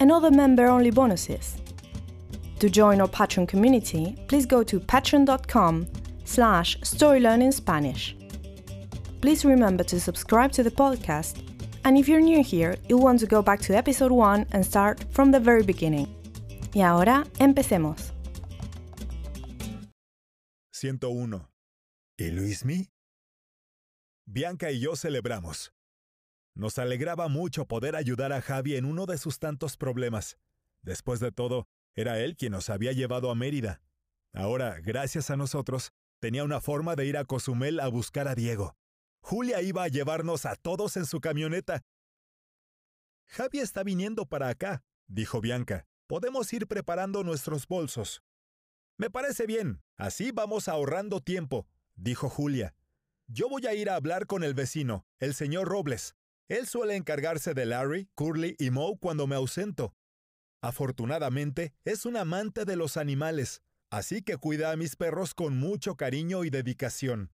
and other member-only bonuses. To join our Patreon community, please go to patreon.com slash storylearningspanish. Please remember to subscribe to the podcast, and if you're new here, you'll want to go back to episode 1 and start from the very beginning. Y ahora, empecemos. 101. ¿Y Luismi? Bianca y yo celebramos. Nos alegraba mucho poder ayudar a Javi en uno de sus tantos problemas. Después de todo, era él quien nos había llevado a Mérida. Ahora, gracias a nosotros, tenía una forma de ir a Cozumel a buscar a Diego. Julia iba a llevarnos a todos en su camioneta. Javi está viniendo para acá, dijo Bianca. Podemos ir preparando nuestros bolsos. Me parece bien, así vamos ahorrando tiempo, dijo Julia. Yo voy a ir a hablar con el vecino, el señor Robles. Él suele encargarse de Larry, Curly y Moe cuando me ausento. Afortunadamente, es un amante de los animales, así que cuida a mis perros con mucho cariño y dedicación.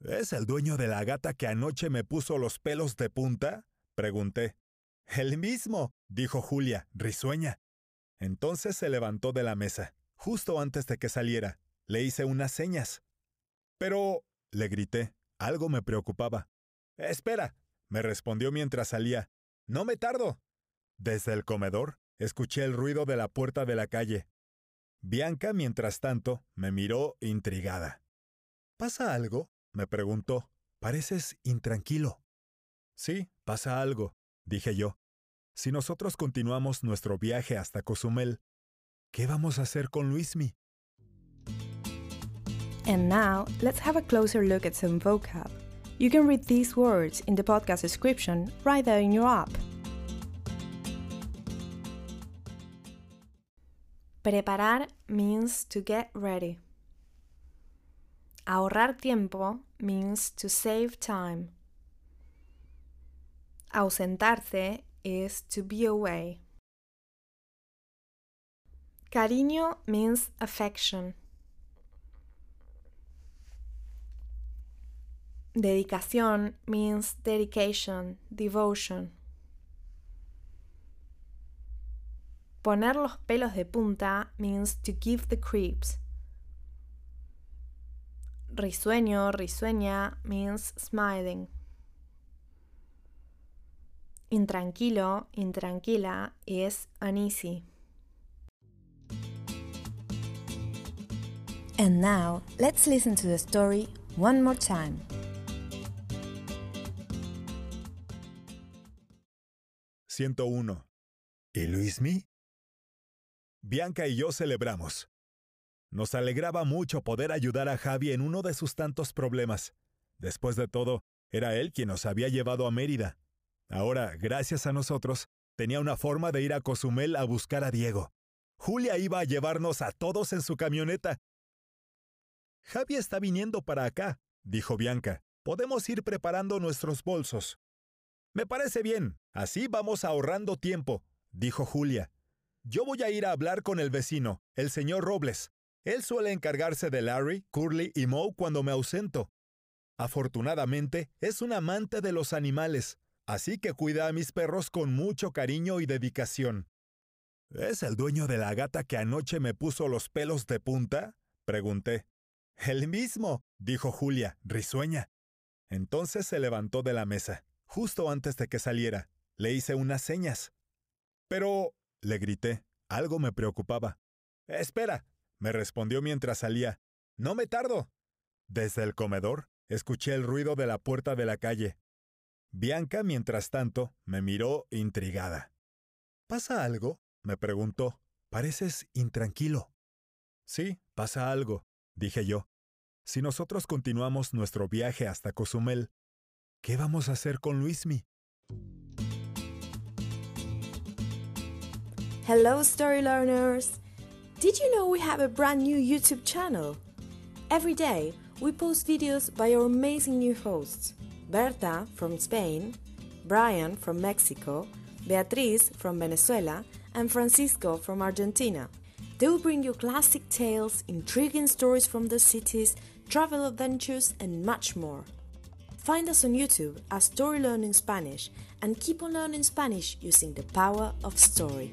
¿Es el dueño de la gata que anoche me puso los pelos de punta? pregunté. El mismo, dijo Julia, risueña. Entonces se levantó de la mesa. Justo antes de que saliera, le hice unas señas. Pero, le grité, algo me preocupaba. Espera, me respondió mientras salía. No me tardo. Desde el comedor escuché el ruido de la puerta de la calle. Bianca, mientras tanto, me miró intrigada. ¿Pasa algo? me preguntó. Pareces intranquilo. Sí, pasa algo, dije yo. Si nosotros continuamos nuestro viaje hasta Cozumel, ¿qué vamos a hacer con Luismi? And now, let's have a closer look at some vocab. You can read these words in the podcast description right there in your app. Preparar means to get ready. Ahorrar tiempo means to save time. Ausentarse is to be away. Cariño means affection. Dedicación means dedication, devotion. Poner los pelos de punta means to give the creeps. Risueño, risueña means smiling. Intranquilo, intranquila is uneasy. And now, let's listen to the story one more time. 101. ¿Y Luismi? Bianca y yo celebramos. Nos alegraba mucho poder ayudar a Javi en uno de sus tantos problemas. Después de todo, era él quien nos había llevado a Mérida. Ahora, gracias a nosotros, tenía una forma de ir a Cozumel a buscar a Diego. Julia iba a llevarnos a todos en su camioneta. Javi está viniendo para acá, dijo Bianca. Podemos ir preparando nuestros bolsos. Me parece bien, así vamos ahorrando tiempo, dijo Julia. Yo voy a ir a hablar con el vecino, el señor Robles. Él suele encargarse de Larry, Curly y Moe cuando me ausento. Afortunadamente, es un amante de los animales, así que cuida a mis perros con mucho cariño y dedicación. ¿Es el dueño de la gata que anoche me puso los pelos de punta? pregunté. El mismo, dijo Julia, risueña. Entonces se levantó de la mesa. Justo antes de que saliera, le hice unas señas. Pero, le grité, algo me preocupaba. Espera, me respondió mientras salía. No me tardo. Desde el comedor, escuché el ruido de la puerta de la calle. Bianca, mientras tanto, me miró intrigada. ¿Pasa algo? me preguntó. Pareces intranquilo. Sí, pasa algo, dije yo. Si nosotros continuamos nuestro viaje hasta Cozumel, ¿qué vamos a hacer con Luismi? Hello, story learners! Did you know we have a brand new YouTube channel? Every day, we post videos by our amazing new hosts Berta from Spain, Brian from Mexico, Beatriz from Venezuela, and Francisco from Argentina. They will bring you classic tales, intriguing stories from the cities, travel adventures, and much more. Find us on YouTube as Story Learning Spanish and keep on learning Spanish using the power of story.